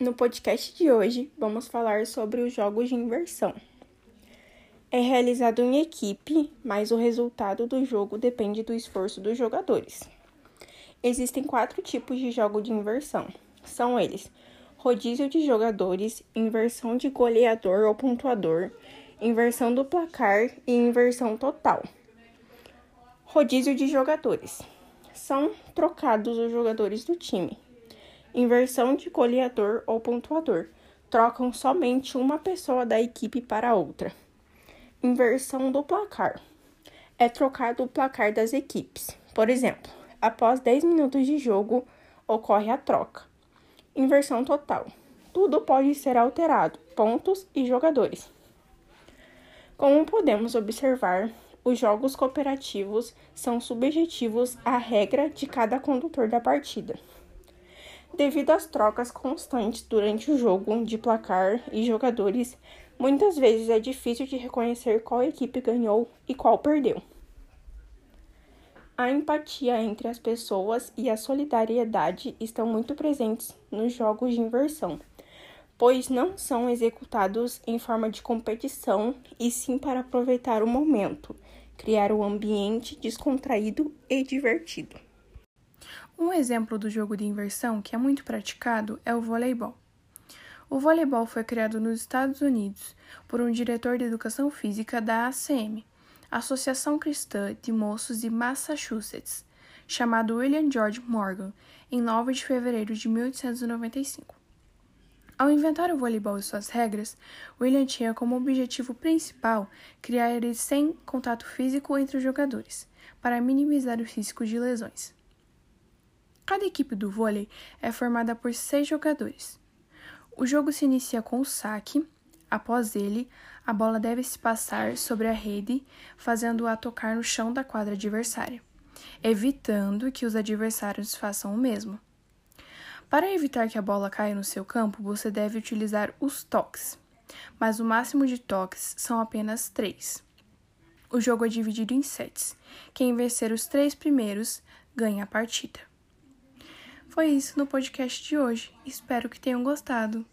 No podcast de hoje, vamos falar sobre os jogos de inversão. É realizado em equipe, mas o resultado do jogo depende do esforço dos jogadores. Existem quatro tipos de jogo de inversão. São eles: rodízio de jogadores, inversão de goleador ou pontuador, inversão do placar e inversão total. Rodízio de jogadores. São trocados os jogadores do time Inversão de goleador ou pontuador. Trocam somente uma pessoa da equipe para outra. Inversão do placar. É trocado o placar das equipes. Por exemplo, após 10 minutos de jogo, ocorre a troca. Inversão total. Tudo pode ser alterado, pontos e jogadores. Como podemos observar, os jogos cooperativos são subjetivos à regra de cada condutor da partida. Devido às trocas constantes durante o jogo de placar e jogadores, muitas vezes é difícil de reconhecer qual equipe ganhou e qual perdeu. A empatia entre as pessoas e a solidariedade estão muito presentes nos jogos de inversão, pois não são executados em forma de competição e sim para aproveitar o momento, criar um ambiente descontraído e divertido. Um exemplo do jogo de inversão que é muito praticado é o voleibol. O voleibol foi criado nos Estados Unidos por um diretor de educação física da ACM, Associação Cristã de Moços de Massachusetts, chamado William George Morgan, em 9 de fevereiro de 1895. Ao inventar o voleibol e suas regras, William tinha como objetivo principal criar ele sem contato físico entre os jogadores, para minimizar os riscos de lesões. Cada equipe do vôlei é formada por seis jogadores. O jogo se inicia com o saque. Após ele, a bola deve se passar sobre a rede, fazendo-a tocar no chão da quadra adversária, evitando que os adversários façam o mesmo. Para evitar que a bola caia no seu campo, você deve utilizar os toques, mas o máximo de toques são apenas três. O jogo é dividido em sets. Quem vencer os três primeiros ganha a partida. Foi isso no podcast de hoje. Espero que tenham gostado.